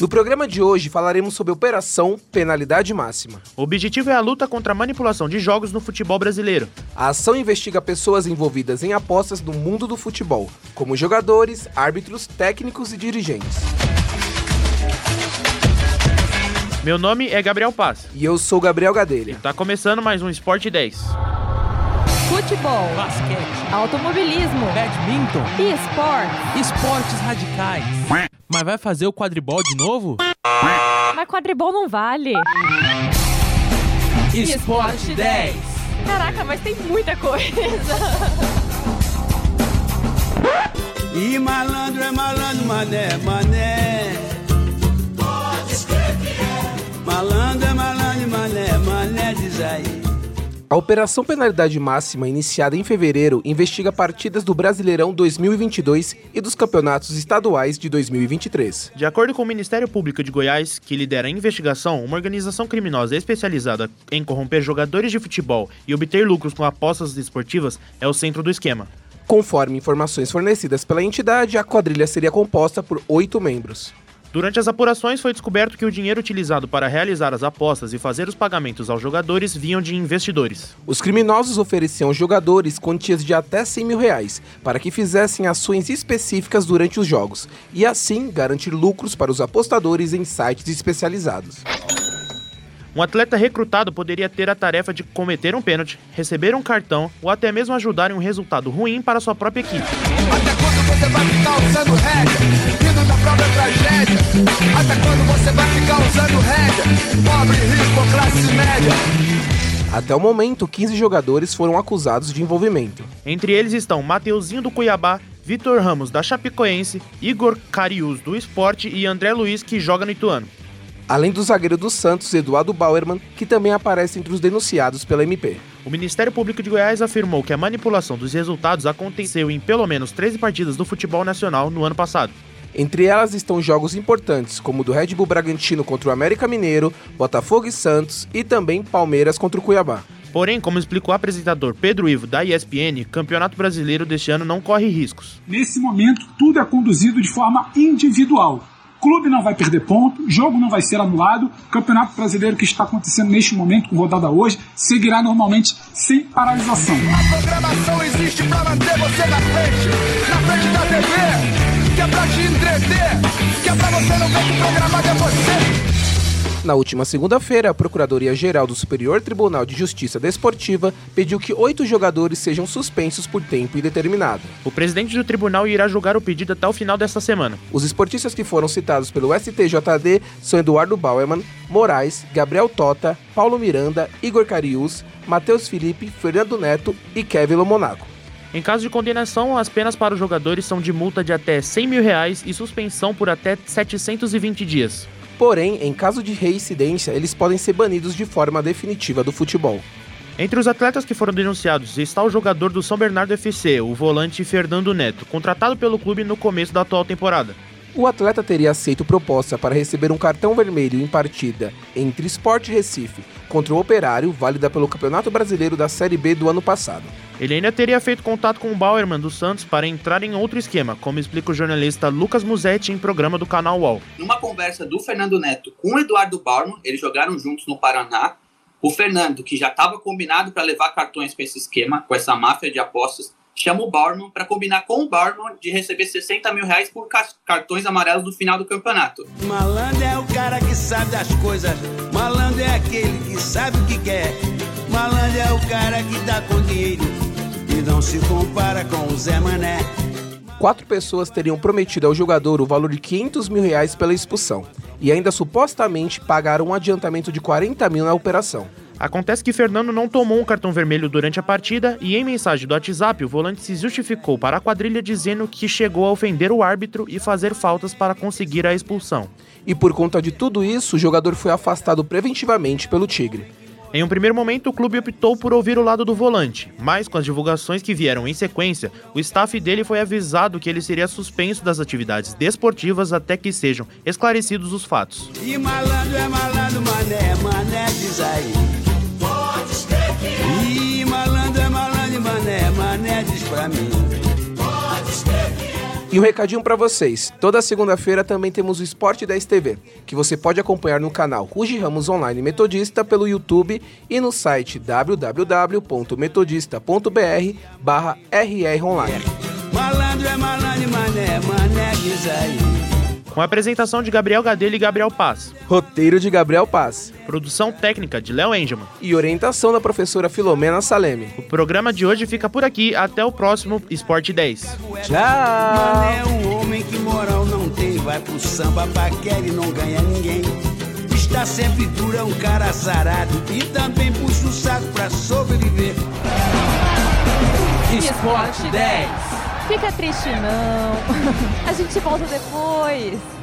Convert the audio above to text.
No programa de hoje falaremos sobre a Operação Penalidade Máxima. O objetivo é a luta contra a manipulação de jogos no futebol brasileiro. A ação investiga pessoas envolvidas em apostas no mundo do futebol, como jogadores, árbitros, técnicos e dirigentes. Meu nome é Gabriel Paz. E eu sou Gabriel Gadelha. Tá começando mais um Esporte 10. Futebol, basquete, automobilismo, badminton, e esportes. esportes radicais. Mas vai fazer o quadribol de novo? Mas quadribol não vale. Esporte 10. Caraca, mas tem muita coisa. E malandro é malandro, mané, mané. A Operação Penalidade Máxima, iniciada em fevereiro, investiga partidas do Brasileirão 2022 e dos campeonatos estaduais de 2023. De acordo com o Ministério Público de Goiás, que lidera a investigação, uma organização criminosa especializada em corromper jogadores de futebol e obter lucros com apostas esportivas é o centro do esquema. Conforme informações fornecidas pela entidade, a quadrilha seria composta por oito membros. Durante as apurações, foi descoberto que o dinheiro utilizado para realizar as apostas e fazer os pagamentos aos jogadores vinham de investidores. Os criminosos ofereciam aos jogadores quantias de até 100 mil reais para que fizessem ações específicas durante os jogos e assim garantir lucros para os apostadores em sites especializados. Um atleta recrutado poderia ter a tarefa de cometer um pênalti, receber um cartão ou até mesmo ajudar em um resultado ruim para sua própria equipe. Até quando você vai ficar usando rédea? Própria tragédia. Até quando você vai ficar usando rédea? Pobre, rico, ou classe média. Até o momento, 15 jogadores foram acusados de envolvimento. Entre eles estão Mateuzinho do Cuiabá, Vitor Ramos da Chapecoense, Igor Carius do Esporte e André Luiz que joga no Ituano. Além do zagueiro do Santos, Eduardo Bauerman, que também aparece entre os denunciados pela MP. O Ministério Público de Goiás afirmou que a manipulação dos resultados aconteceu em pelo menos 13 partidas do futebol nacional no ano passado. Entre elas estão jogos importantes, como o do Red Bull Bragantino contra o América Mineiro, Botafogo e Santos e também Palmeiras contra o Cuiabá. Porém, como explicou o apresentador Pedro Ivo da ESPN, Campeonato Brasileiro deste ano não corre riscos. Nesse momento, tudo é conduzido de forma individual. Clube não vai perder ponto, jogo não vai ser anulado, Campeonato Brasileiro que está acontecendo neste momento, com rodada hoje, seguirá normalmente sem paralisação. A programação existe pra manter você na frente, na frente da TV, pra te entreter, que é pra você não ver que programado é você. Na última segunda-feira, a Procuradoria-Geral do Superior Tribunal de Justiça Desportiva pediu que oito jogadores sejam suspensos por tempo indeterminado. O presidente do tribunal irá julgar o pedido até o final desta semana. Os esportistas que foram citados pelo STJD são Eduardo Bauerman, Moraes, Gabriel Tota, Paulo Miranda, Igor Carius, Matheus Felipe, Fernando Neto e Kevin Lomonaco. Em caso de condenação, as penas para os jogadores são de multa de até 100 mil reais e suspensão por até 720 dias. Porém, em caso de reincidência, eles podem ser banidos de forma definitiva do futebol. Entre os atletas que foram denunciados está o jogador do São Bernardo FC, o volante Fernando Neto, contratado pelo clube no começo da atual temporada. O atleta teria aceito proposta para receber um cartão vermelho em partida entre Sport Recife contra o Operário, válida pelo Campeonato Brasileiro da Série B do ano passado. Ele ainda teria feito contato com o Bauerman do Santos para entrar em outro esquema, como explica o jornalista Lucas Musetti em programa do canal UOL. Numa conversa do Fernando Neto com o Eduardo Bauerman, eles jogaram juntos no Paraná. O Fernando, que já estava combinado para levar cartões para esse esquema, com essa máfia de apostas, chama o Bauerman para combinar com o Bauerman de receber 60 mil reais por ca- cartões amarelos no final do campeonato. Malandro é o cara que sabe das coisas. Malandro é aquele que sabe o que quer. Malandro é o cara que dá com dinheiro e não se compara com o Zé Mané. Quatro pessoas teriam prometido ao jogador o valor de 500 mil reais pela expulsão e ainda supostamente pagaram um adiantamento de 40 mil na operação. Acontece que Fernando não tomou um cartão vermelho durante a partida e em mensagem do WhatsApp o volante se justificou para a quadrilha dizendo que chegou a ofender o árbitro e fazer faltas para conseguir a expulsão. E por conta de tudo isso, o jogador foi afastado preventivamente pelo Tigre. Em um primeiro momento, o clube optou por ouvir o lado do volante, mas com as divulgações que vieram em sequência, o staff dele foi avisado que ele seria suspenso das atividades desportivas até que sejam esclarecidos os fatos. E malandro é malandro, mané, mané diz aí. E um recadinho pra vocês. Toda segunda-feira também temos o Esporte 10 TV, que você pode acompanhar no canal Rugi Ramos Online Metodista pelo YouTube e no site www.metodista.br barra rronline. Malandro é malandro, mané, mané diz aí. Com a apresentação de Gabriel Gadelha e Gabriel Paz. Roteiro de Gabriel Paz Produção técnica de Léo Engelman. e orientação da professora Filomena Saleme. O programa de hoje fica por aqui. Até o próximo Esporte 10. Tchau! Mané homem que moral não tem, vai pro samba, paquera e não ganha ninguém. Está sempre duro, é um cara azarado e também puxa o saco pra sobreviver. Esporte 10. Fica triste não. A gente volta depois.